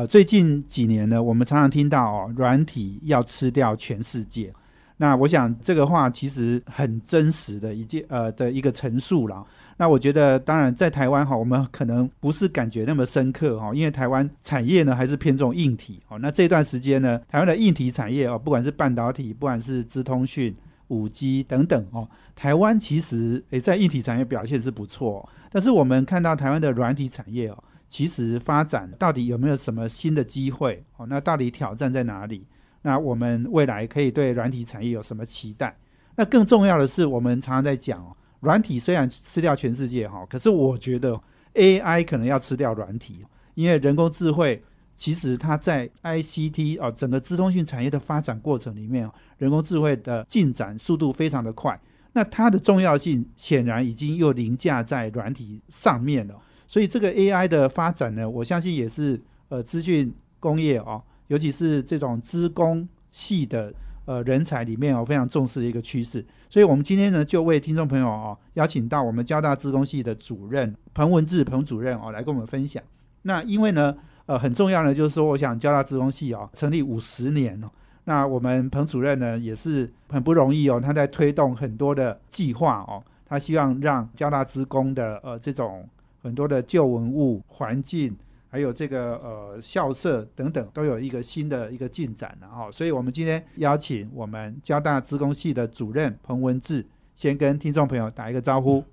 呃，最近几年呢，我们常常听到哦，软体要吃掉全世界。那我想这个话其实很真实的一件呃的一个陈述了。那我觉得，当然在台湾哈，我们可能不是感觉那么深刻哈，因为台湾产业呢还是偏重硬体哦。那这段时间呢，台湾的硬体产业哦，不管是半导体，不管是资通讯。五 G 等等哦，台湾其实诶在硬体产业表现是不错，但是我们看到台湾的软体产业哦，其实发展到底有没有什么新的机会哦？那到底挑战在哪里？那我们未来可以对软体产业有什么期待？那更重要的是，我们常常在讲哦，软体虽然吃掉全世界哈，可是我觉得 AI 可能要吃掉软体，因为人工智慧。其实它在 ICT 哦，整个资通讯产业的发展过程里面，人工智慧的进展速度非常的快。那它的重要性显然已经又凌驾在软体上面了。所以这个 AI 的发展呢，我相信也是呃资讯工业哦，尤其是这种资工系的呃人才里面哦非常重视的一个趋势。所以我们今天呢，就为听众朋友哦邀请到我们交大资工系的主任彭文志彭主任哦来跟我们分享。那因为呢。呃，很重要的就是说，我想交大资工系哦，成立五十年哦，那我们彭主任呢也是很不容易哦，他在推动很多的计划哦，他希望让交大资工的呃这种很多的旧文物、环境，还有这个呃校舍等等，都有一个新的一个进展了哈。所以我们今天邀请我们交大资工系的主任彭文志，先跟听众朋友打一个招呼。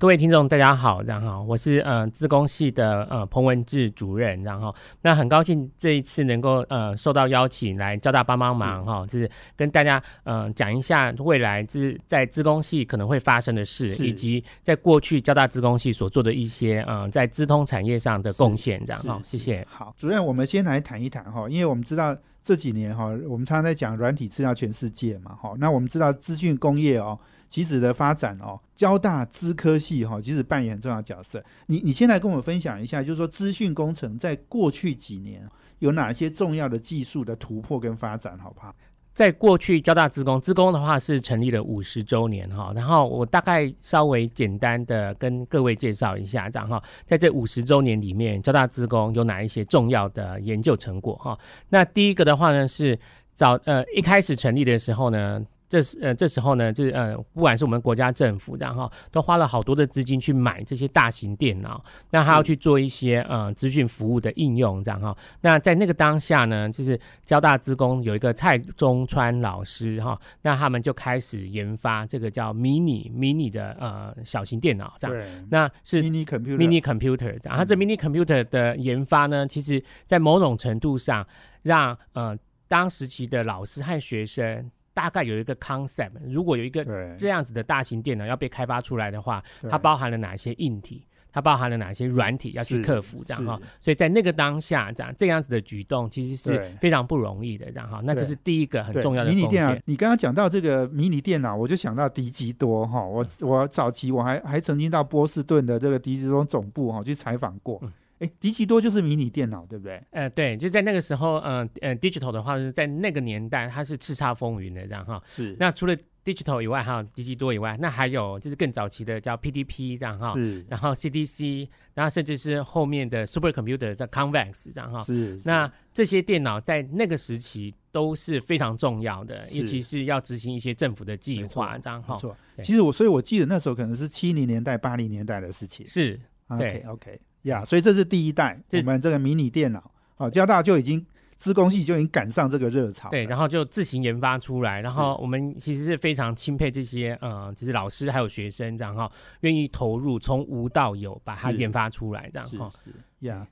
各位听众大家好，然后我是呃自工系的呃彭文志主任，然后那很高兴这一次能够呃受到邀请来交大帮帮忙哈，就是跟大家呃讲一下未来资在自工系可能会发生的事，以及在过去交大自工系所做的一些嗯在资通产业上的贡献，这样哈，谢谢。好，主任，我们先来谈一谈哈，因为我们知道这几年哈，我们常常在讲软体吃掉全世界嘛，哈，那我们知道资讯工业哦。其实的发展哦，交大资科系哈，其实扮演很重要角色。你你先来跟我们分享一下，就是说资讯工程在过去几年有哪些重要的技术的突破跟发展，好不好？在过去交大资工，资工的话是成立了五十周年哈，然后我大概稍微简单的跟各位介绍一下，这样哈，在这五十周年里面，交大资工有哪一些重要的研究成果哈？那第一个的话呢是早呃一开始成立的时候呢。这是呃，这时候呢，就是呃，不管是我们国家政府，然后都花了好多的资金去买这些大型电脑，那他要去做一些呃资讯服务的应用，这样哈。那在那个当下呢，就是交大资工有一个蔡中川老师哈，那他们就开始研发这个叫 mini mini 的呃小型电脑，这样。那是 mini computer mini computer，然后这 mini computer 的研发呢，其实在某种程度上让呃当时期的老师和学生。大概有一个 concept，如果有一个这样子的大型电脑要被开发出来的话，它包含了哪些硬体？它包含了哪些软体要去克服？这样哈，所以在那个当下，这样这样子的举动其实是非常不容易的，这样哈。那这是第一个很重要的迷你电脑。你刚刚讲到这个迷你电脑，我就想到迪吉多哈。我我早期我还还曾经到波士顿的这个迪吉多总部哈去采访过。哎，迪奇多就是迷你电脑，对不对？呃，对，就在那个时候，呃呃，digital 的话是在那个年代，它是叱咤风云的这样哈。是。那除了 digital 以外，哈，迪奇多以外，那还有就是更早期的叫 PDP 这样哈。是。然后 CDC，然后甚至是后面的 super computer 叫 Convex 这样哈。是。那这些电脑在那个时期都是非常重要的，尤其是要执行一些政府的计划这样哈。没错。其实我所以我记得那时候可能是七零年代、八零年代的事情。是。OK OK。呀，所以这是第一代，我们这个迷你电脑，好，交大就已经资工系就已经赶上这个热潮，对，然后就自行研发出来，然后我们其实是非常钦佩这些呃，就是老师还有学生这样哈，愿意投入从无到有把它研发出来这样哈，呀，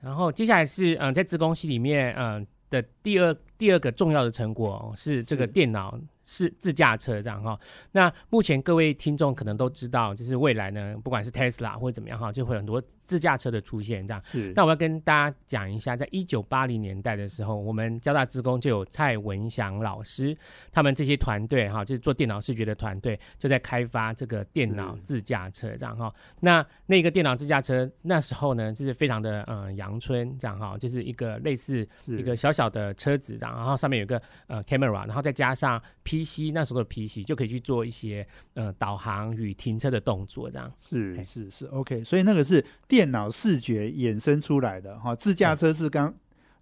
然后接下来是嗯，在资工系里面嗯的第二第二个重要的成果是这个电脑是自驾车这样哈。那目前各位听众可能都知道，就是未来呢，不管是 Tesla 或者怎么样哈，就会很多自驾车的出现这样。是。那我要跟大家讲一下，在一九八零年代的时候，我们交大职工就有蔡文祥老师他们这些团队哈，就是做电脑视觉的团队，就在开发这个电脑自驾车这样哈。那那个电脑自驾车那时候呢，就是非常的嗯阳春这样哈，就是一个类似一个小小的车子这样，然后上面有个呃 camera，然后再加上 PC 那时候的 PC 就可以去做一些呃导航与停车的动作这样。是是是 OK，所以那个是电脑视觉衍生出来的哈，自驾车是刚。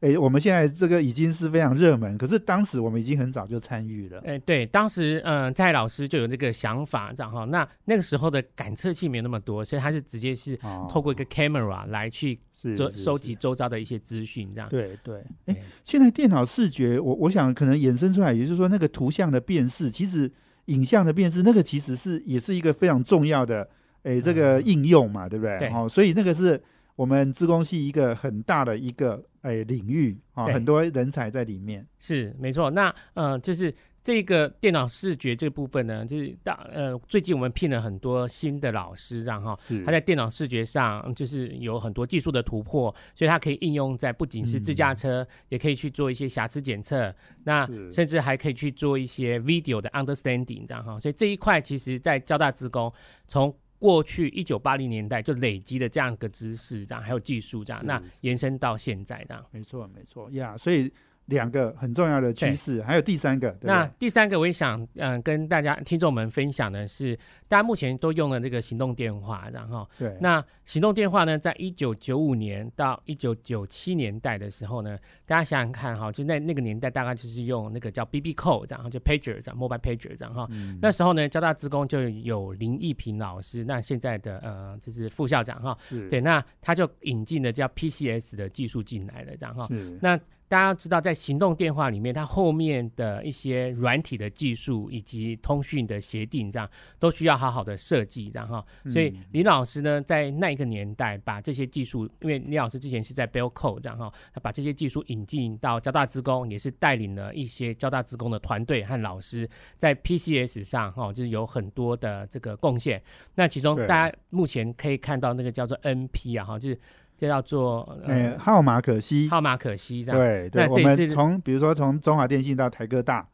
哎，我们现在这个已经是非常热门，可是当时我们已经很早就参与了。哎，对，当时嗯，蔡老师就有这个想法，这样哈。那那个时候的感测器没有那么多，所以他是直接是透过一个 camera 来去收收集周遭的一些资讯，这样。对对。哎，现在电脑视觉，我我想可能衍生出来，也就是说那个图像的辨识，其实影像的辨识，那个其实是也是一个非常重要的哎这个应用嘛，对不对？对。哦，所以那个是。我们自工系一个很大的一个诶领域啊，很多人才在里面。是没错。那呃，就是这个电脑视觉这部分呢，就是大呃，最近我们聘了很多新的老师，然后他在电脑视觉上就是有很多技术的突破，所以它可以应用在不仅是自驾车，也可以去做一些瑕疵检测，那甚至还可以去做一些 video 的 understanding，这样哈。所以这一块其实，在交大职工从过去一九八零年代就累积的这样一个知识，这样还有技术，这样那延伸到现在，这样没错没错呀，所以。两个很重要的趋势，还有第三个。那第三个，我也想嗯跟大家听众们分享的是，大家目前都用了这个行动电话，然后对。那行动电话呢，在一九九五年到一九九七年代的时候呢，大家想想看哈，就在那个年代，大概就是用那个叫 BB Call 这样，就 Pager 这样，Mobile Pager 这样哈。那时候呢，交大职工就有林义平老师，那现在的呃就是副校长哈，对，那他就引进了叫 PCS 的技术进来了，这样哈。那大家知道，在行动电话里面，它后面的一些软体的技术以及通讯的协定，这样都需要好好的设计，这样哈。所以李老师呢，在那一个年代，把这些技术，因为李老师之前是在 Bellco 这样哈，他把这些技术引进到交大职工，也是带领了一些交大职工的团队和老师，在 PCS 上哈，就是有很多的这个贡献。那其中大家目前可以看到那个叫做 NP 啊哈，就是。这叫做呃号码可惜，号码可惜这样。对对，我们从比如说从中华电信到台科大，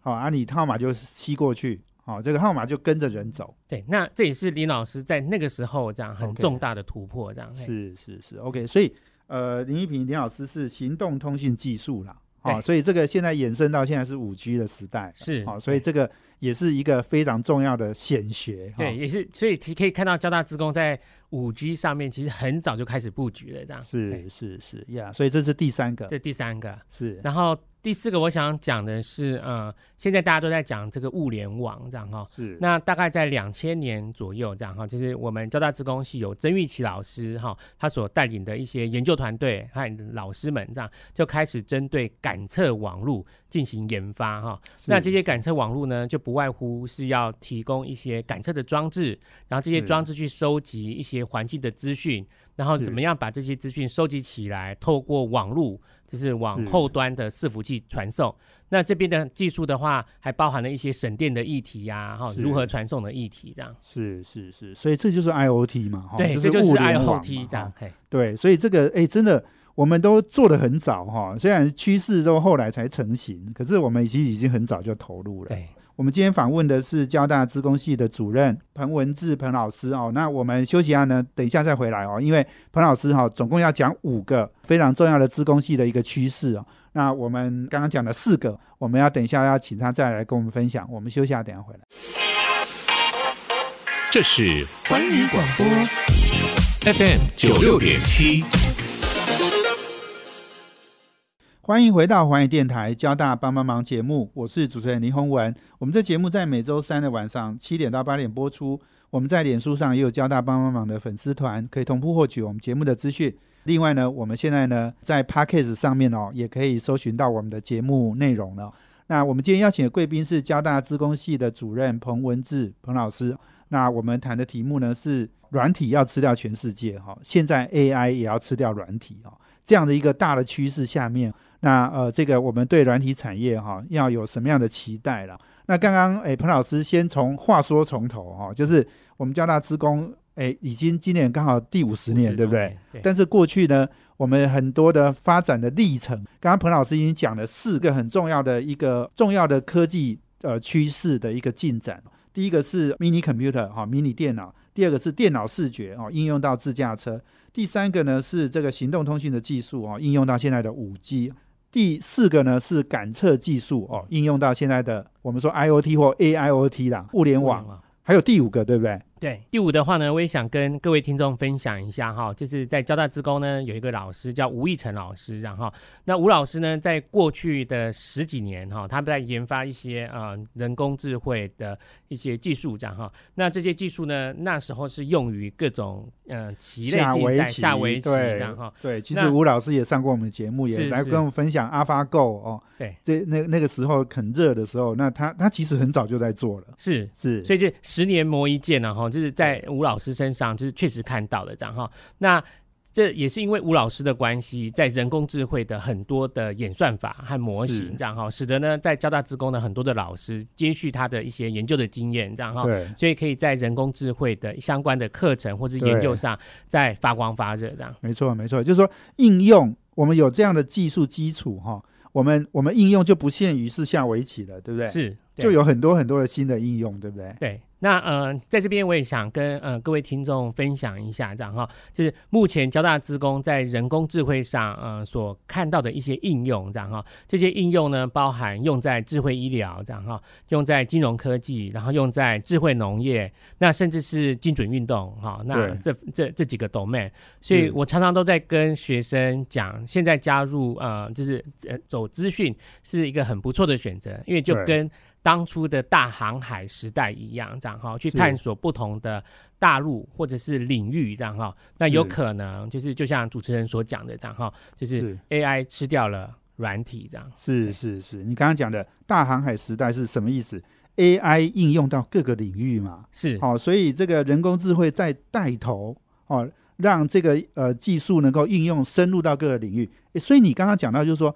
好，啊你号码就吸过去，好，这个号码就跟着人走。对，那这也是林老师在那个时候这样很重大的突破，这样。是是是，OK。所以呃，林一平林老师是行动通讯技术啦，哦，所以这个现在延伸到现在是五 G 的时代，是哦，所以这个也是一个非常重要的显学。对，也是，所以可以看到交大职工在。五 G 上面其实很早就开始布局了，这样。是是是呀，所以这是第三个，这第三个。是，然后第四个我想讲的是，呃，现在大家都在讲这个物联网，这样哈，是，那大概在两千年左右这样哈，就是我们交大职工系有曾玉琪老师哈，他所带领的一些研究团队和老师们这样就开始针对感测网络进行研发哈，那这些感测网络呢，就不外乎是要提供一些感测的装置，然后这些装置去收集一些。环境的资讯，然后怎么样把这些资讯收集起来，透过网络，就是往后端的伺服器传送。那这边的技术的话，还包含了一些省电的议题呀，哈，如何传送的议题，这样。是是是，所以这就是 IOT 嘛，对，这就是 IOT 这样。对，所以这个哎，真的我们都做的很早哈，虽然趋势都后来才成型，可是我们其实已经很早就投入了。对。我们今天访问的是交大资工系的主任彭文志彭老师。哦，那我们休息下呢，等一下再回来哦，因为彭老师哈总共要讲五个非常重要的资工系的一个趋势哦，那我们刚刚讲了四个，我们要等一下要请他再来跟我们分享，我们休息下，等下回来。这是环宇广播。FM 九六点七。欢迎回到环宇电台交大帮帮忙节目，我是主持人林宏文。我们这节目在每周三的晚上七点到八点播出。我们在脸书上也有交大帮帮忙的粉丝团，可以同步获取我们节目的资讯。另外呢，我们现在呢在 p a c k a g e 上面哦，也可以搜寻到我们的节目内容了。那我们今天邀请的贵宾是交大资工系的主任彭文志彭老师。那我们谈的题目呢是软体要吃掉全世界哈，现在 AI 也要吃掉软体哈，这样的一个大的趋势下面。那呃，这个我们对软体产业哈要有什么样的期待了？那刚刚诶，彭老师先从话说从头哈、就是我们交大职工诶，已经今年刚好第五十年，对不对？？对，但是过去呢，我们很多的发展的历程，刚刚彭老师已经讲了四个很重要的一个重要的科技呃趋势的一个进展。第一个是 mini computer 哈、，mini 电脑，第二个是电脑视觉哦，应用到自驾车，第三个呢是这个行动通讯的技术哦，应用到现在的五 G。第四个呢是感测技术哦，应用到现在的我们说 IOT 或 AIoT 啦，物联网。还有第五个，对不对？对，第五的话呢，我也想跟各位听众分享一下哈，就是在交大职工呢有一个老师叫吴义成老师，然后那吴老师呢，在过去的十几年哈，他在研发一些呃人工智慧的一些技术，这样哈，那这些技术呢，那时候是用于各种呃棋类竞赛、下围棋，围棋这对样哈，对，其实吴老师也上过我们的节目，也来跟我们分享 AlphaGo 哦。对，这那那个时候很热的时候，那他他其实很早就在做了，是。是，所以这十年磨一剑呢，哈，就是在吴老师身上，就是确实看到了这样哈。那这也是因为吴老师的关系，在人工智慧的很多的演算法和模型这样哈，使得呢在交大职工的很多的老师接续他的一些研究的经验这样哈，对所以可以在人工智慧的相关的课程或是研究上再发光发热这样。没错没错，就是说应用我们有这样的技术基础哈，我们我们应用就不限于是下围棋了，对不对？是，就有很多很多的新的应用，对不对？对，那呃，在这边我也想跟呃各位听众分享一下，这样哈，就是目前交大职工在人工智慧上呃所看到的一些应用，这样哈，这些应用呢包含用在智慧医疗，这样哈，用在金融科技，然后用在智慧农业，那甚至是精准运动哈，那这这这几个 domain，所以我常常都在跟学生讲，现在加入呃就是呃走资讯是一个很不错的选择，因为就跟当初的大航海时代一样，这样哈，去探索不同的大陆或者是领域，这样哈，那有可能就是就像主持人所讲的这样哈，就是是。AI 吃掉了软体这样。是是是，你刚刚讲的大航海时代是什么意思？AI 应用到各个领域嘛，是。好、所以这个人工智慧在带头哦，让这个呃技术能够应用深入到各个领域。所以你刚刚讲到，就是说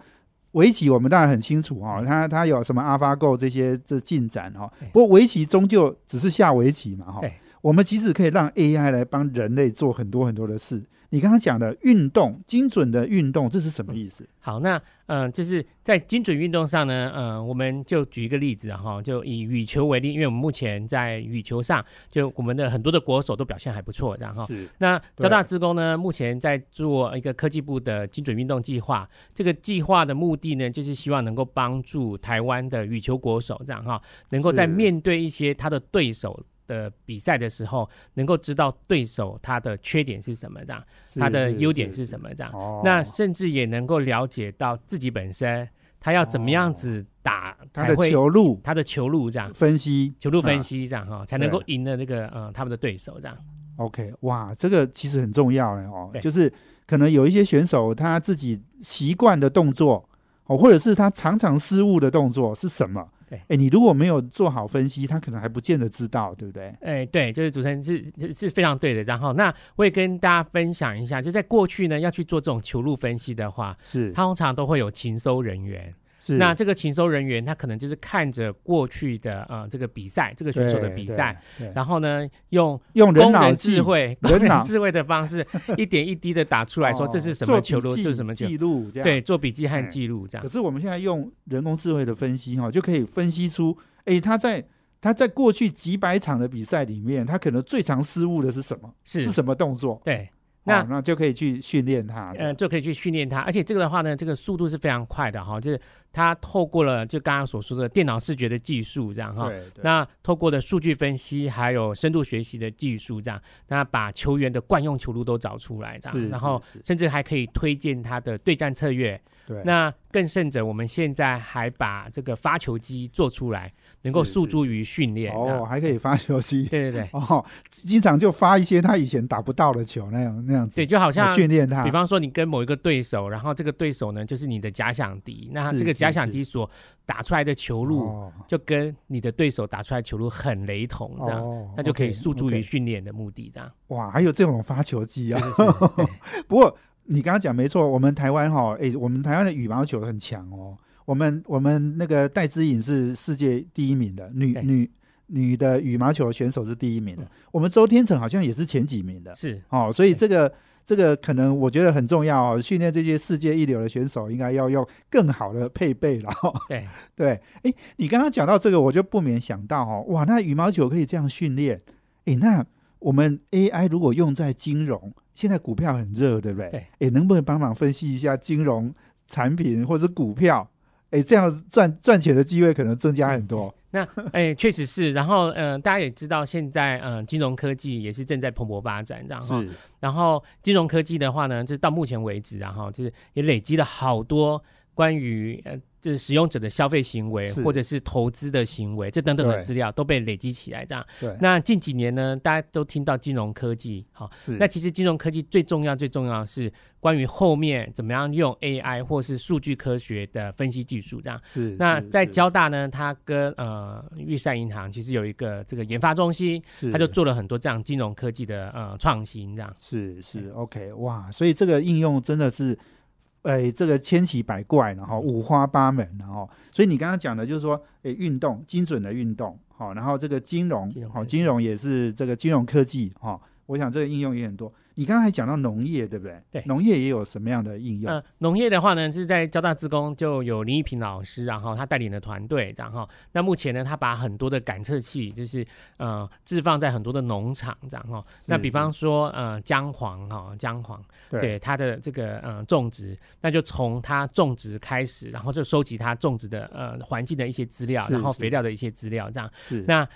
围棋，我们当然很清楚哈、哦，它它有什么 AlphaGo 这些这进展哈、对。不过围棋终究只是下围棋嘛哈、对。我们其实可以让 AI 来帮人类做很多很多的事。你刚刚讲的运动，精准的运动，这是什么意思？好，那嗯、呃就是在精准运动上呢，嗯、我们就举一个例子啊哈，就以羽球为例，因为我们目前在羽球上，就我们的很多的国手都表现还不错，这样哈。是那对交大职工呢，目前在做一个科技部的精准运动计划。这个计划的目的呢，就是希望能够帮助台湾的羽球国手，这样哈，能够在面对一些他的对手的比赛的时候，能够知道对手他的缺点是什么，这样，他的优点是什么，这样。哦，那甚至也能够了解到自己本身他要怎么样子打他的球路。他的球路这样，分析，球路分啊析这样哈，才能够赢了那个呃他们的对手这样。OK，哇，这个其实很重要哎哦。对，就是可能有一些选手他自己习惯的动作哦，或者是他常常失误的动作是什么？对哎，你如果没有做好分析，他可能还不见得知道，对不对？哎，对，就是主持人是是是非常对的。然后，那我也跟大家分享一下，就在过去呢，要去做这种球路分析的话，是，通常都会有勤收人员。是那这个勤收人员，他可能就是看着过去的呃这个比赛，这个选手的比赛，，然后呢，用用人工人智慧、工人脑智慧的方式，一点一滴的打出来说这是什么球路，这是什么球，记录，对，。做笔记哎和记录这样可。是我们现在用人工智慧的分析哈，就可以分析出，哎，他在他在过去几百场的比赛里面，他可能最常失误的是什么？是是什么动作？对，那、那那就可以去训练他。呃，就可以去训练它，而且这个的话呢，这个速度是非常快的哈，就是它透过了就刚刚所说的电脑视觉的技术这样哈，那透过的数据分析还有深度学习的技术这样，那把球员的惯用球路都找出来的是，然后甚至还可以推荐他的对战策略。对，那更甚者，我们现在还把这个发球机做出来，能够诉诸于训练。哦，还可以发球机。对对对哦，经常就发一些他以前打不到的球，那样那样子，对，就好像来训练他。比方说，你跟某一个对手，然后这个对手呢就是你的假想敌，那是是这个假想是敌所打出来的球路，哦，就跟你的对手打出来球路很雷同，这样，哦那就可以诉诸于训练的目的，这样。哇，还有这种发球机啊！是是是，不过你刚刚讲没错，我们台湾哈，哎，我们台湾的羽毛球很强哦。我们我们那个戴资颖是世界第一名的女女女的羽毛球选手是第一名的。嗯，我们周天成好像也是前几名的。是。哦，所以这个这个可能我觉得很重要哦，训练这些世界一流的选手，应该要用更好的配备了、哦。对，对，哎，你刚刚讲到这个，我就不免想到哦，哇，那羽毛球可以这样训练，哎，那我们 AI 如果用在金融，现在股票很热，对不对？对，哎，能不能帮忙分析一下金融产品或者是股票？哎，这样赚赚钱的机会可能增加很多。那哎，确实是。然后，嗯、大家也知道，现在嗯、呃金融科技也是正在蓬勃发展，然后，然后金融科技的话呢，就是到目前为止，然后就是也累积了好多关于呃，就是使用者的消费行为或者是投资的行为，这等等的资料都被累积起来，这样。对，那近几年呢，大家都听到金融科技，好，是。那其实金融科技最重要、最重要的是关于后面怎么样用 AI 或是数据科学的分析技术，这样。是那在交大呢，它跟呃玉山银行其实有一个这个研发中心，是。它就做了很多这样金融科技的呃创新，这样。是是 OK 哇，所以这个应用真的是，哎，这个千奇百怪，然后五花八门，然后，所以你刚刚讲的就是说，哎，运动精准的运动，好，然后这个金融，好，金融也是这个金融科技，哈，我想这个应用也很多。你刚刚还讲到农业，对不对？对农业也有什么样的应用？呃，农业的话呢，是在交大自工就有林一平老师，然后他带领的团队，然后那目前呢，他把很多的感测器，就是呃置放在很多的农场，这样哈。那比方说呃姜黄哈，姜黄对它的这个呃种植，那就从它种植开始，然后就收集它种植的呃环境的一些资料，然后肥料的一些资料，这样是那。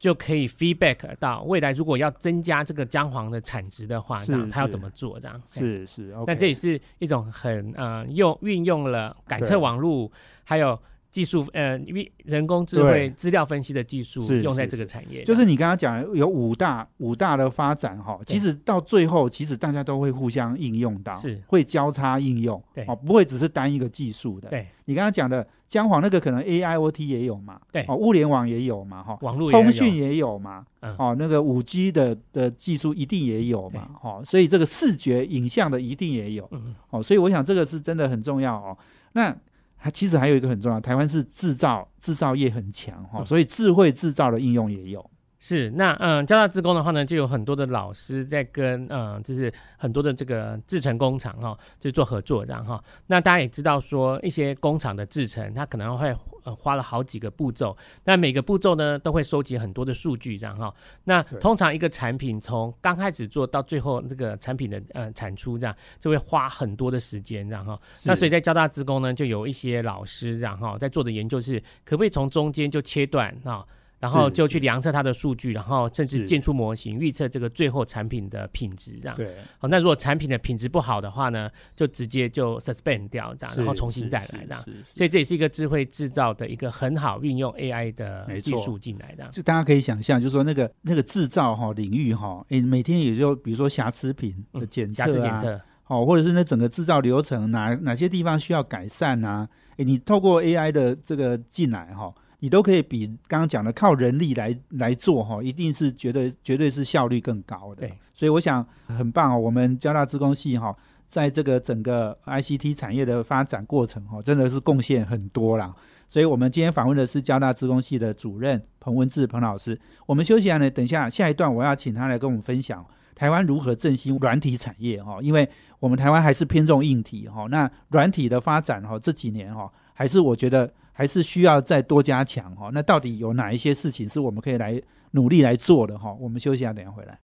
就可以 feedback 到未来，如果要增加这个姜黄的产值的话，这样是是它要怎么做？这样嘿。是是。那这也是一种很呃用运用了改测对网络，还有技术呃运人工智对。慧资料分析的技术用在这个产业，就是你刚刚讲有五大五大的发展哈，其实到最后，其实大家都会互相应用到，是。会交叉应用，对。哦，不会只是单一个技术的。对。你刚刚讲的姜黄那个可能 AIoT 也有嘛，对。哦，物联网也有嘛，哈，网络通讯也有嘛，嗯。哦，那个五 G 的的技术一定也有嘛，哦，所以这个视觉影像的一定也有，嗯。哦，所以我想这个是真的很重要哦。那还其实还有一个很重要，台湾是制造制造业很强哈、哦，嗯。所以智慧制造的应用也有。是那嗯，交大自工的话呢，就有很多的老师在跟嗯，就是很多的这个制成工厂哈，就做合作这样哈。那大家也知道说，一些工厂的制成，它可能会呃花了好几个步骤，那每个步骤呢都会收集很多的数据这样哈。那通常一个产品从刚开始做到最后那个产品的呃产出这样，就会花很多的时间这样哈。那所以在交大自工呢，就有一些老师这样哈，在做的研究是可不可以从中间就切断啊。然后就去量测它的数据，然后甚至建出模型，预测这个最后产品的品质，这样。对，好，那如果产品的品质不好的话呢，就直接就 suspend 掉，这样，然后重新再来，这样。所以这也是一个智慧制造的一个很好运用 AI 的技术进来的。就大家可以想象，就是说那个那个制造哈、领域哈、哎，每天也就比如说瑕疵品的嗯检测啊，瑕疵检测，哦，或者是那整个制造流程哪哪些地方需要改善啊？诶，你透过 AI 的这个进来哈、你都可以比刚刚讲的靠人力来来做哈、一定是绝对绝对是效率更高的。对，所以我想很棒哦，我们交大资工系哈、在这个整个 ICT 产业的发展过程哈、真的是贡献很多啦。所以我们今天访问的是交大资工系的主任彭文志彭老师。我们休息一下呢，等一下下一段我要请他来跟我们分享台湾如何振兴软体产业哈，因为我们台湾还是偏重硬体哈，那软体的发展哈这几年哈，还是我觉得还是需要再多加强哈。那到底有哪一些事情是我们可以来努力来做的哈？我们休息一下，等一下回来。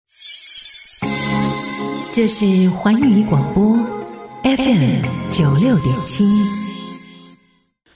这是环宇广播 FM 九六点七。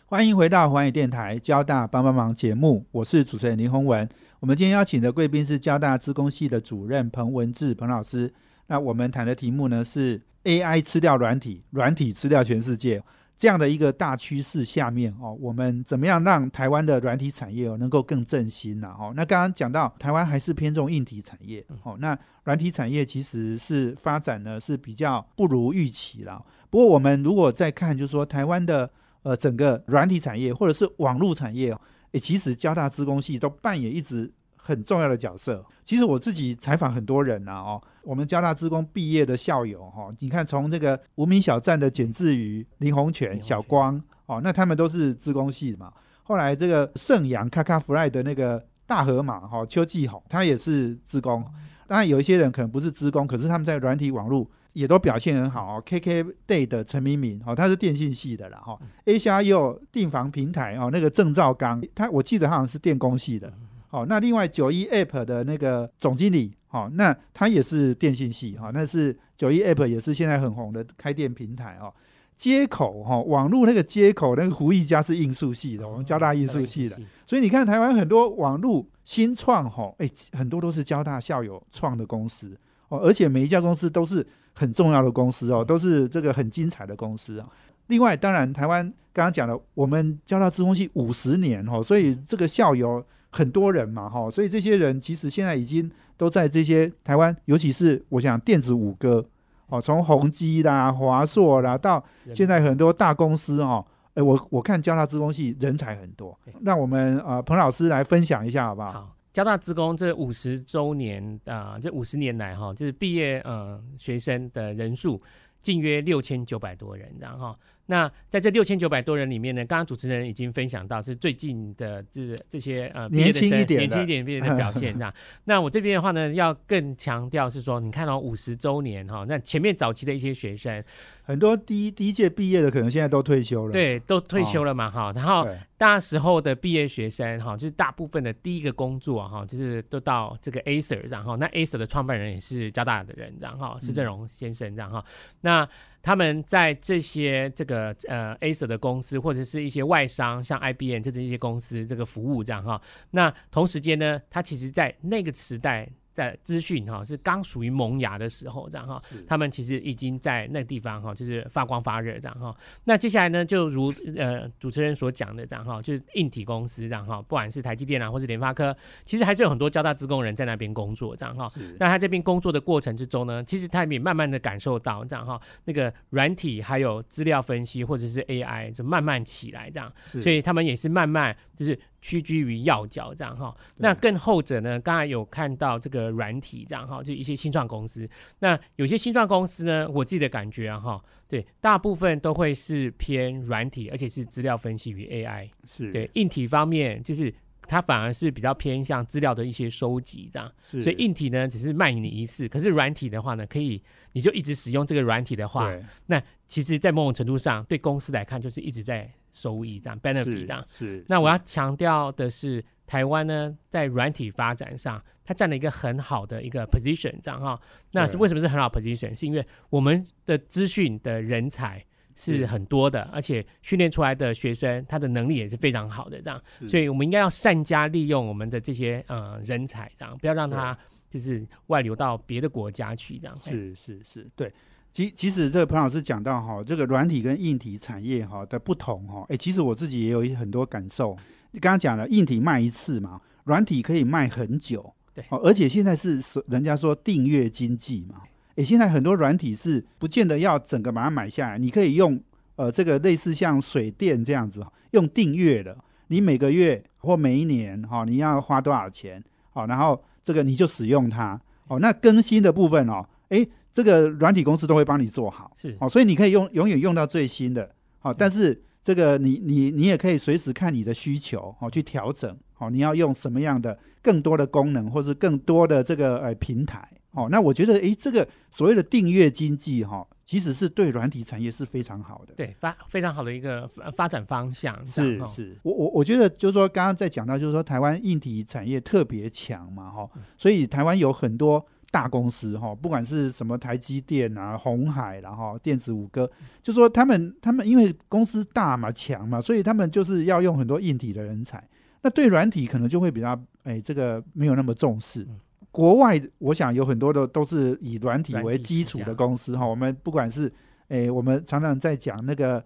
欢迎回到环宇电台交大帮帮忙节目，我是主持人林宏文。我们今天邀请的贵宾是交大资工系的主任彭文志彭老师。那我们谈的题目呢是 AI 吃掉软体，软体吃掉全世界这样的一个大趋势下面哦，我们怎么样让台湾的软体产业哦能够更振兴呢？哦，那刚刚讲到台湾还是偏重硬体产业哦，那软体产业其实是发展呢是比较不如预期啦。不过我们如果再看，就是说台湾的呃整个软体产业或者是网络产业哦，诶，其实交大资工系都扮演一直很重要的角色。其实我自己采访很多人呐、哦，我们交大资工毕业的校友哈、哦，你看从这个无名小站的简志宇、林洪泉、小光。哦，那他们都是资工系的嘛。后来这个盛阳卡卡弗莱的那个大河马哈邱继宏，他也是资工。当然有一些人可能不是资工，可是他们在软体网络也都表现很好哦。KK Day 的陈明明哦，他是电信系的啦哈。A 加 U 订房平台哦，那个郑兆刚，他我记得他好像是电工系的。哦，那另外九一 App 的那个总经理，哦，那他也是电信系哈，那是九一 App 也是现在很红的开店平台哦。接口哈，网络那个接口那个胡一家是艺术系的，我们交大艺术系的，所以你看台湾很多网络新创哈，哎，很多都是交大校友创的公司哦，而且每一家公司都是很重要的公司哦，都是这个很精彩的公司啊。另外，当然台湾刚刚讲了，我们交大资工系五十年哦，所以这个校友很多人嘛哈，所以这些人其实现在已经都在这些台湾，尤其是我想电子五哥。哦，从宏基啦、华硕啦，到现在很多大公司哦，哎，我我看交大资工系人才很多，那我们呃彭老师来分享一下好不好？好，交大资工这五十周年啊，这五十年来哈，就是毕业呃学生的人数近约六千九百多人，然后。那在这六千九百多人里面呢，刚刚主持人已经分享到是最近的这这些呃年轻一点、年轻一点毕业的表现，这样。那我这边的话呢，要更强调是说，你看到五十周年哈，那前面早期的一些学生。很多第一第一届毕业的可能现在都退休了，对，都退休了嘛，哈。然后大时候的毕业学生，哈，就是大部分的第一个工作，哈，就是都到这个 Acer 然后那 Acer 的创办人也是交大的人，然后施正荣先生，这样哈。那他们在这些这个呃 aser 的公司，或者是一些外商，像 IBM 这这些公司，这个服务这样哈。那同时间呢，它其实在那个时代。在资讯哈是刚属于萌芽的时候，这样哈，他们其实已经在那个地方哈，就是发光发热这样哈。那接下来呢，就如呃主持人所讲的这样哈，就是硬体公司这样哈，不管是台积电啊，或是联发科，其实还是有很多交大职工人在那边工作这样哈。那他这边工作的过程之中呢，其实他也慢慢的感受到这样哈，那个软体还有资料分析或者是 AI 就慢慢起来这样，所以他们也是慢慢就是。屈居于要角这样哈，那更后者呢？刚才有看到这个软体这样哈，就一些新创公司。那有些新创公司呢，我自己的感觉啊哈，对，大部分都会是偏软体，而且是资料分析与 AI。是对硬体方面，就是它反而是比较偏向资料的一些收集这样。是，所以硬体呢只是卖你一次，可是软体的话呢，可以你就一直使用这个软体的话，那其实，在某种程度上，对公司来看，就是一直在。收益这样，benefit 这样是。那我要强调的是，台湾呢在软体发展上，它占了一个很好的一个 position 这样哈。那是为什么是很好 position？是因为我们的资讯的人才是很多的，而且训练出来的学生他的能力也是非常好的这样。所以我们应该要善加利用我们的这些呃人才这样，不要让他就是外流到别的国家去这样。是是是，对。其其实这个彭老师讲到哈，这个软体跟硬体产业哈的不同哈，哎，其实我自己也有一很多感受。你刚刚讲了，硬体卖一次嘛，软体可以卖很久，对，而且现在是人家说订阅经济嘛，哎，现在很多软体是不见得要整个把它买下来，你可以用呃这个类似像水电这样子用订阅的，你每个月或每一年哈，你要花多少钱，好，然后这个你就使用它，哦，那更新的部分哦，哎。这个软体公司都会帮你做好，是。哦，所以你可以用永远用到最新的，好，但是这个你你你也可以随时看你的需求，哦去调整，好，你要用什么样的更多的功能，或是更多的这个呃平台，哦，那我觉得诶，这个所谓的订阅经济哈，其实是对软体产业是非常好的，对发非常好的一个发展方向，是是，我我我觉得就是说刚刚在讲到就是说台湾硬体产业特别强嘛，哈，所以台湾有很多。大公司哈，不管是什么台积电啊、红海，然后电子五哥，就说他们他们因为公司大嘛、强嘛，所以他们就是要用很多硬体的人才。那对软体可能就会比较哎，这个没有那么重视。国外我想有很多的都是以软体为基础的公司哈。我们不管是哎，我们常常在讲那个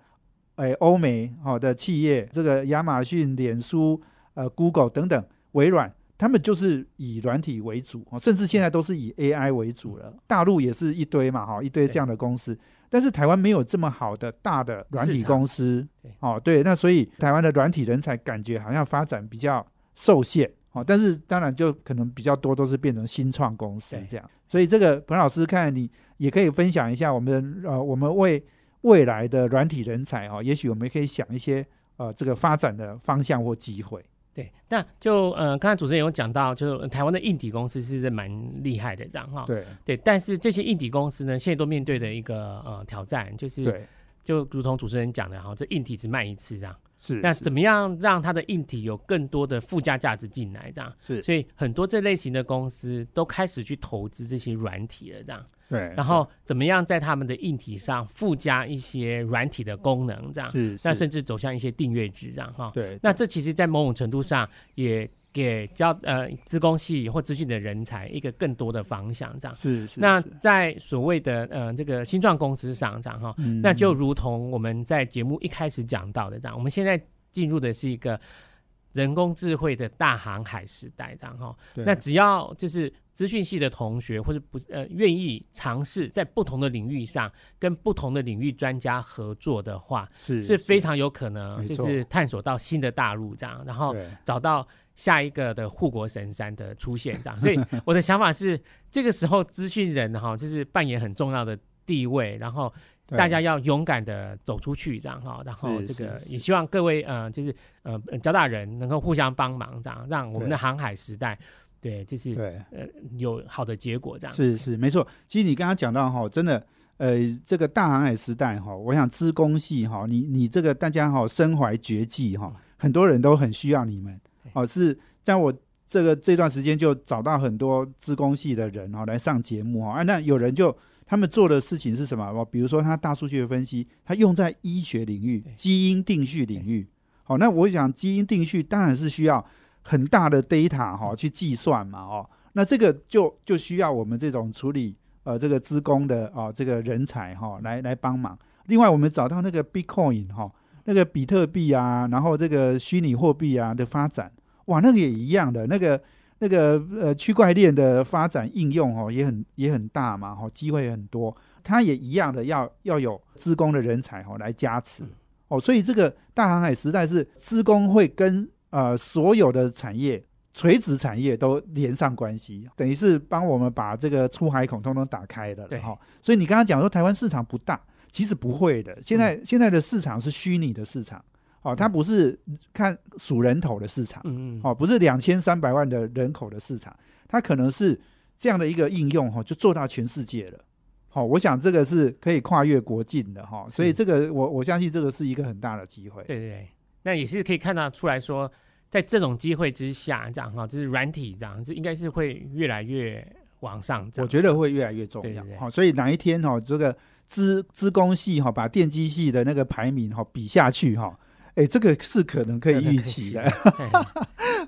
哎，欧美好的企业，这个亚马逊、脸书、呃，Google 等等，微软。他们就是以软体为主，甚至现在都是以 AI 为主了。大陆也是一堆嘛，哈，一堆这样的公司。但是台湾没有这么好的大的软体公司，哦，对，那所以台湾的软体人才感觉好像发展比较受限，哦，但是当然就可能比较多都是变成新创公司这样。所以这个彭老师看你也可以分享一下，我们呃，我们为未来的软体人才哈，也许我们可以想一些呃这个发展的方向或机会。对，那就呃，刚才主持人有讲到，就是台湾的硬体公司是蛮厉害的，这样哈。对对，但是这些硬体公司呢，现在都面对的一个呃挑战，就是就如同主持人讲的哈，这硬体只卖一次这样。那怎么样让它的硬体有更多的附加价值进来？这样，是所以很多这类型的公司都开始去投资这些软体了，这样。对，然后怎么样在他们的硬体上附加一些软体的功能？这样，是是那甚至走向一些订阅制，这样哈。对那这其实，在某种程度上也给教呃资工系或资讯的人才一个更多的方向，这样。是是那在所谓的呃这个新创公司上，这样哈，嗯那就如同我们在节目一开始讲到的这样，我们现在进入的是一个人工智慧的大航海时代，这样哈。那只要就是资讯系的同学或者不呃愿意尝试在不同的领域上跟不同的领域专家合作的话，是是非常有可能就是探索到新的大陆这样，然后找到下一个的护国神山的出现这样。所以我的想法是，这个时候资讯人哈，就是扮演很重要的地位，然后大家要勇敢的走出去这样哈，然后是这个也希望各位呃，就是呃交大人能够互相帮忙这样，让我们的航海时代。对，就是对呃有好的结果这样。是是没错。其实你刚刚讲到哈，真的。呃，这个大航海时代哈，我想资工系哈，你你这个大家哈身怀绝技哈，很多人都很需要你们哦。是在我这个这段时间就找到很多资工系的人哈来上节目哈，啊，那有人就他们做的事情是什么？我，比如说他大数据的分析，他用在医学领域、基因定序领域。好，那我想基因定序当然是需要很大的 data 哈去计算嘛哦，那这个就就需要我们这种处理呃这个资工的哦、这个人才哈、来来帮忙。另外，我们找到那个 Bitcoin 哈、那个比特币啊，然后这个虚拟货币啊的发展，哇，那个也一样的，那个那个呃区块链的发展应用哦也很也很大嘛哈、机会很多，它也一样的要要有资工的人才哈、来加持。哦，所以这个大航海时代是资工会跟呃所有的产业。垂直产业都连上关系，等于是帮我们把这个出海孔通通打开了对哈。所以你刚刚讲说台湾市场不大，其实不会的。现在、现在的市场是虚拟的市场，哦，它不是看数人头的市场，嗯嗯，哦，不是两千三百万的人口的市场，它可能是这样的一个应用哈、哦，就做到全世界了。好、我想这个是可以跨越国境的哈、所以这个我我相信这个是一个很大的机会。对对对，那也是可以看得出来说，在这种机会之下，这样哈，就是软体这样，这应该是会越来越往上涨。我觉得会越来越重要。对对对好、所以哪一天哈、这个资资工系哈、把电机系的那个排名哈、比下去哈、哎，这个是可能可以预期的。嘿。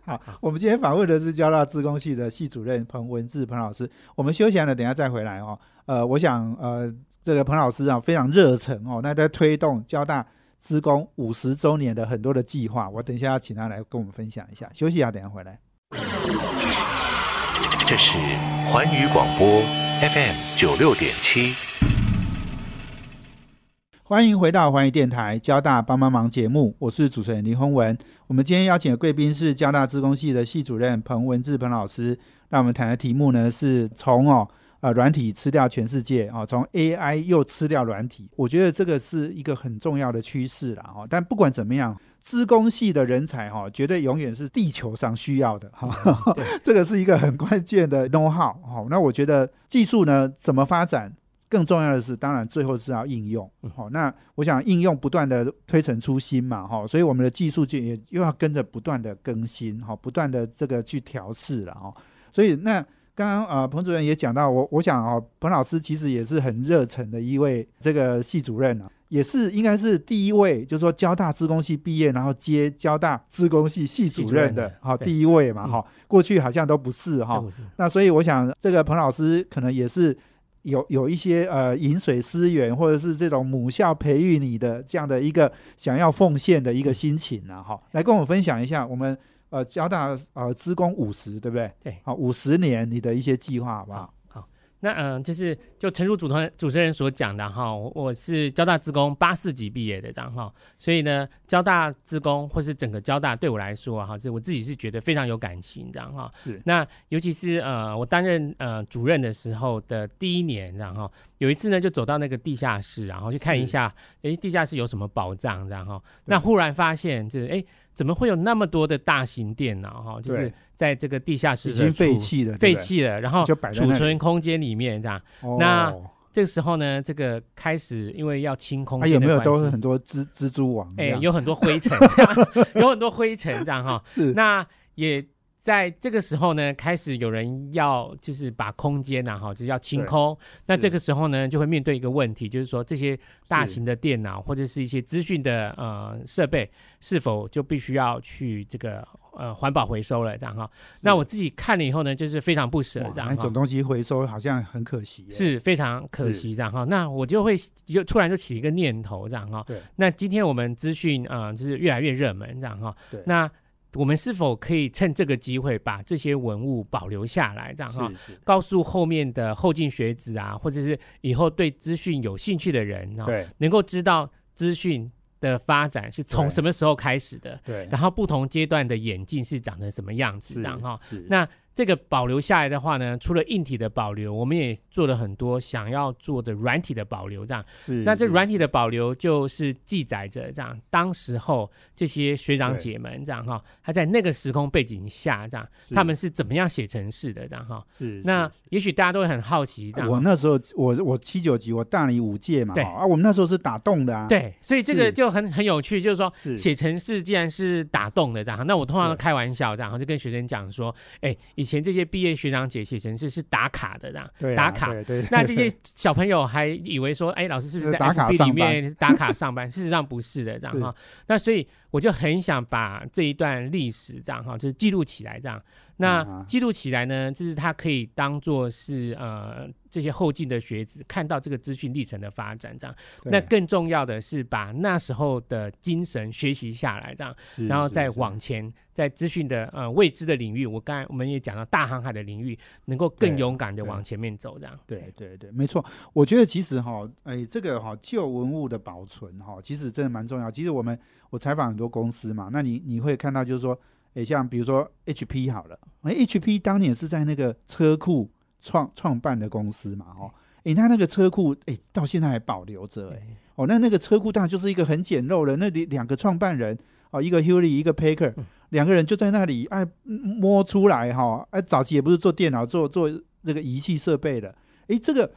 好，我们今天访问的是交大资工系的系主任彭文志彭老师。我们休息完了，等下再回来哦。呃，我想呃，这个彭老师啊非常热忱哦，那在推动交大资工五十周年的很多的计划，我等一下要请他来跟我们分享一下。休息一下，等一下回来。这是环宇广播 FM 九六点七。欢迎回到环宇电台交大帮帮忙节目，我是主持人林宏文。我们今天邀请的贵宾是交大职工系的系主任彭文志彭老师。那我们谈的题目呢是从哦呃软体吃掉全世界啊、哦，从 AI 又吃掉软体。我觉得这个是一个很重要的趋势了哈。但不管怎么样，资工系的人才哈、绝对永远是地球上需要的哈。对这个是一个很关键的 know how 哈。那我觉得技术呢怎么发展？更重要的是，当然最后是要应用。好、那我想应用不断的推陈出新嘛，哈、所以我们的技术就也又要跟着不断的更新，哈、不断的这个去调试了，哈、所以那刚刚呃彭主任也讲到，我我想哦，彭老师其实也是很热忱的一位这个系主任啊，也是应该是第一位，就是说交大资工系毕业，然后接交大资工系系主任的好、对。第一位嘛，嗯。哈、过去好像都不是哈、那所以我想，这个彭老师可能也是有有一些呃饮水思源，或者是这种母校培育你的这样的一个想要奉献的一个心情啊，哈，来跟我们分享一下我们呃交大呃职工五十对不对？对好，五十年你的一些计划好不好？那嗯、呃就是就陈如主团主持人所讲的哈，我我是交大职工八四级毕业的，这样哈，所以呢，交大职工或是整个交大对我来说啊哈，这我自己是觉得非常有感情，这样哈。是那尤其是呃，我担任呃主任的时候的第一年，然后有一次呢，就走到那个地下室，然后去看一下，哎，地下室有什么宝藏，然后那忽然发现，这哎，怎么会有那么多的大型电脑哈？就是在这个地下室已经废弃了，废弃了，然后就储存空间里面这样。那这个时候呢，这个开始因为要清空，有没有都是很多蜘蜘蛛网？哎，有很多灰尘，有很多灰尘这样哈。那也。在这个时候呢，开始有人要就是把空间呐哈，就是要清空。那这个时候呢，就会面对一个问题，就是说这些大型的电脑或者是一些资讯的呃设备，是否就必须要去这个呃环保回收了这样哈？那我自己看了以后呢，就是非常不舍这样。那种东西回收好像很可惜，是非常可惜这样哈。那我就会就突然就起一个念头这样哈。对。那今天我们资讯啊，就是越来越热门这样哈。对。那我们是否可以趁这个机会把这些文物保留下来，这样哈，告诉后面的后进学子啊，或者是以后对资讯有兴趣的人，啊，能够知道资讯的发展是从什么时候开始的，对，然后不同阶段的演进是长成什么样子，这样哈，那。这个保留下来的话呢，除了硬体的保留，我们也做了很多想要做的软体的保留，这样。那这软体的保留就是记载着这样，当时候这些学长姐们这样哈，他在那个时空背景下这样，他们是怎么样写程式的这样哈。是。那也许大家都会很好奇这样。我那时候我我七九级，我大你五届嘛。对。啊，我们那时候是打洞的啊。对。所以这个就很很有趣，就是说写程式既然是打洞的这样，那我通常都开玩笑这样，就跟学生讲说，哎，以前这些毕业学长姐写程式是打卡的，这样打卡。那这些小朋友还以为说，哎，老师是不是 在 FB 里面 打卡上班？事实上不是的，这样哈。那所以我就很想把这一段历史这样哈，就是记录起来，这样。那记录起来呢，就是它可以当做是呃这些后进的学子看到这个资讯历程的发展，这样。那更重要的是把那时候的精神学习下来，这样，然后再往前，在资讯的呃未知的领域，我刚才我们也讲到大航海的领域，能够更勇敢的往前面走，这样。对对对，没错。我觉得其实哈，哎，这个哈旧文物的保存哈，其实真的蛮重要。其实我们我采访很多公司嘛，那你你会看到就是说。诶，像比如说 HP 好了，哎，HP 当年是在那个车库创创办的公司嘛，哦，诶，他那个车库，诶，到现在还保留着，诶，哦，那那个车库当然就是一个很简陋的，那里两个创办人，哦，一个 Hurley，一个 Packer，两个人就在那里，哎，摸出来哈，哎，早期也不是做电脑，做做那个仪器设备的，诶，这个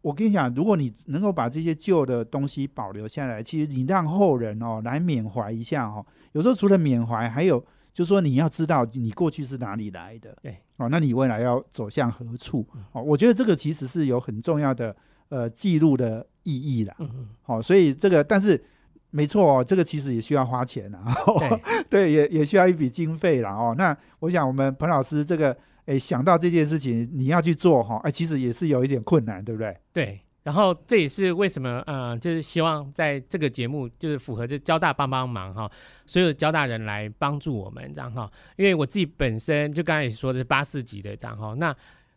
我跟你讲，如果你能够把这些旧的东西保留下来，其实你让后人哦来缅怀一下哦，有时候除了缅怀，还有。就说你要知道你过去是哪里来的，对，哦，那你未来要走向何处？哦，我觉得这个其实是有很重要的呃记录的意义啦。嗯嗯，好，所以这个但是没错哦，这个其实也需要花钱啊，对，也也需要一笔经费啦。哦。那我想我们彭老师这个诶想到这件事情你要去做哈，哎，其实也是有一点困难，对不对？对。然后这也是为什么，呃，就是希望在这个节目，就是符合这交大帮帮忙哈，所有的交大人来帮助我们这样哈。因为我自己本身就刚才也说的是八四级的这样哈，那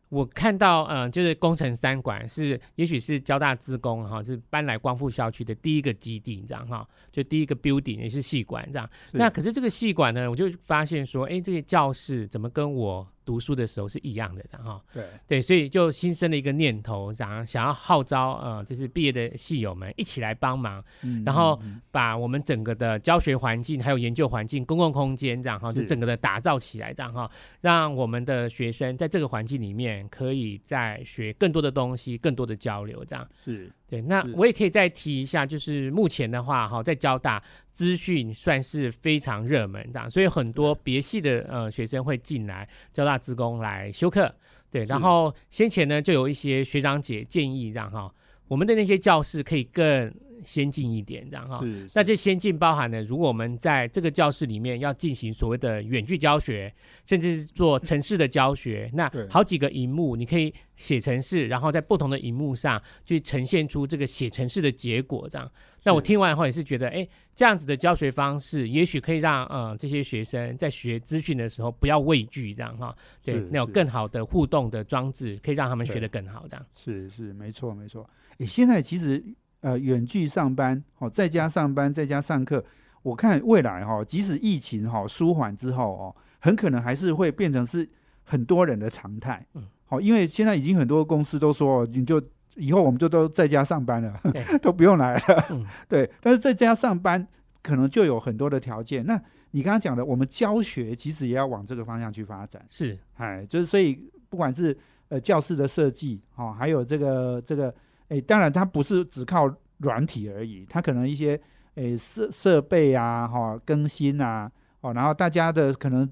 我看到，嗯，就是工程三馆是，也许是交大自工哈，是搬来光复校区的第一个基地这样哈，就第一个 building 也是系馆这样。那可是这个系馆呢，我就发现说，哎，这些教室怎么跟我。读书的时候是一样的，然后对。对，所以就新生了一个念头，想想要号召呃，就是毕业的系友们一起来帮忙，然后把我们整个的教学环境、还有研究环境、公共空间这样哈，就整个的打造起来这样哈，让我们的学生在这个环境里面可以再学更多的东西、更多的交流这样。是。对，那我也可以再提一下，就是目前的话，哈，在交大资讯算是非常热门这样，所以很多别系的呃学生会进来交大职工来修课。对，然后先前呢就有一些学长姐建议这样哈，我们的那些教室可以更。先进一点，这样哈。是。那这先进包含了，如果我们在这个教室里面要进行所谓的远距教学，甚至是做城市的教学，那好几个荧幕，你可以写城市，然后在不同的荧幕上去呈现出这个写城市的结果，这样。那我听完以后也是觉得，哎，这样子的教学方式，也许可以让呃这些学生在学资讯的时候不要畏惧，这样哈。对。那有更好的互动的装置，可以让他们学得更好，这样。是是，没错没错。诶，现在其实。呃，远距上班，哦，在家上班，在家上课，我看未来哈，即使疫情哈舒缓之后哦，很可能还是会变成是很多人的常态。嗯，好，因为现在已经很多公司都说，你就以后我们就都在家上班了，都不用来了。嗯 对，但是在家上班可能就有很多的条件。那你刚刚讲的，我们教学其实也要往这个方向去发展。是哎，就是所以不管是呃教室的设计，哦，还有这个这个，哎，当然它不是只靠软体而已，它可能一些诶设设备啊，哈、更新啊，哦，然后大家的可能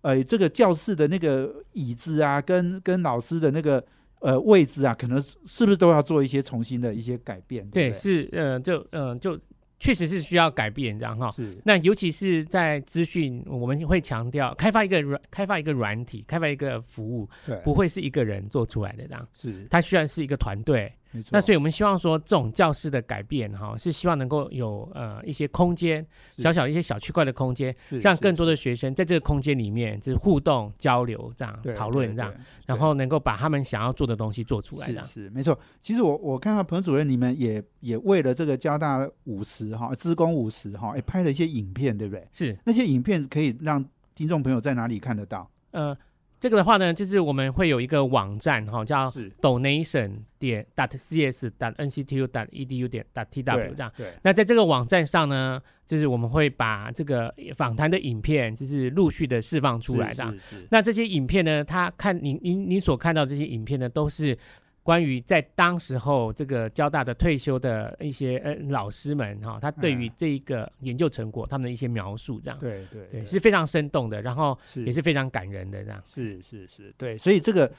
呃这个教室的那个椅子啊，跟跟老师的那个呃位置啊，可能是不是都要做一些重新的一些改变？对对，对，是呃，就呃，就确实是需要改变这样哈。是那尤其是在资讯，我们会强调开发一个软，开发一个软体，开发一个服务，对，不会是一个人做出来的这样，是它需要是一个团队。没错。那所以我们希望说，这种教室的改变哈，是希望能够有呃一些空间，小小的一些小区块的空间，让更多的学生在这个空间里面就是互动交流这样讨论这样，然后能够把他们想要做的东西做出来是。是没错。其实我我看到彭主任你们也也为了这个交大五十哈，职工五十哈，也拍了一些影片，对不对？是那些影片可以让听众朋友在哪里看得到？呃，这个的话呢，就是我们会有一个网站哈，叫 donation 点 dot cs dot nctu dot edu 点 dot tw 这样。对那在这个网站上呢，就是我们会把这个访谈的影片，就是陆续的释放出来这样。是是那这些影片呢，它看你你你所看到这些影片呢，都是关于在当时候这个交大的退休的一些呃老师们哈，他对于嗯这一个研究成果他们的一些描述这样。对对对，是非常生动的，然后也是非常感人的这样。是是是，对，所以这个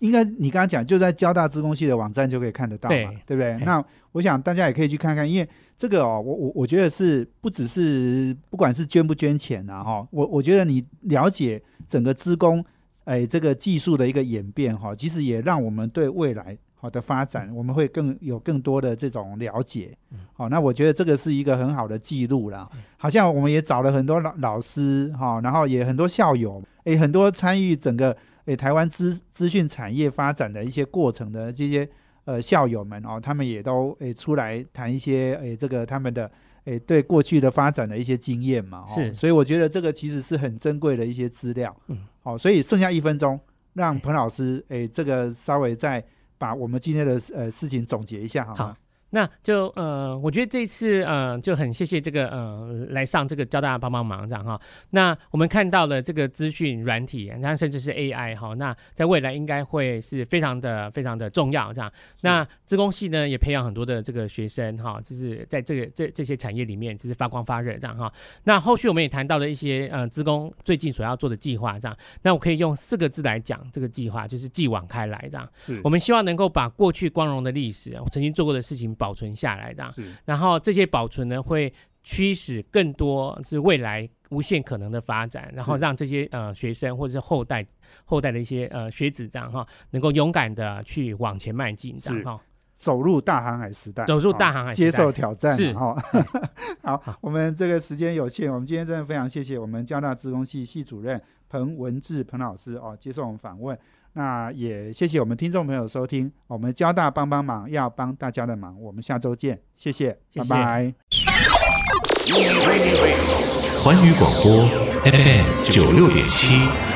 应该你刚刚讲，就在交大资工系的网站就可以看得到嘛，对对不对？那我想大家也可以去看看，因为这个哦，我我我觉得是不只是不管是捐不捐钱啊，哈，我我觉得你了解整个资工，哎，这个技术的一个演变哈，其实也让我们对未来。好的发展，我们会更有更多的这种了解。好，那我觉得这个是一个很好的记录啦。好像我们也找了很多老老师哈，然后也很多校友，诶，很多参与整个诶台湾资资讯产业发展的一些过程的这些呃校友们哦，他们也都诶出来谈一些诶这个他们的诶对过去的发展的一些经验嘛。哦是所以我觉得这个其实是很珍贵的一些资料。嗯，好，所以剩下一分钟，让彭老师诶这个稍微再把我们今天的呃事情总结一下好吗？好那就呃，我觉得这一次呃就很谢谢这个呃来上这个教大家帮帮忙这样哈。那我们看到了这个资讯软体，那甚至是 AI 哈，那在未来应该会是非常的非常的重要这样。那资工系呢也培养很多的这个学生哈，就是在这个这这些产业里面就是发光发热这样哈。那后续我们也谈到了一些呃资工最近所要做的计划这样，那我可以用四个字来讲这个计划，就是继往开来这样。是我们希望能够把过去光荣的历史，我曾经做过的事情保存下来，这样。是然后这些保存呢，会驱使更多是未来无限可能的发展，然后是让这些呃学生或者是后代后代的一些呃学子这样哈，能够勇敢的去往前迈进，这样哈。走入大航海时代，走入哦大航海时代接受挑战是哈。好，我们这个时间有限，我们今天真的非常谢谢我们交大资工系系主任彭文志彭老师哦，接受我们访问。那也谢谢我们听众朋友收听，我们交大帮帮忙要帮大家的忙，我们下周见，谢谢，谢谢拜拜。环宇广播 FM 九六点七。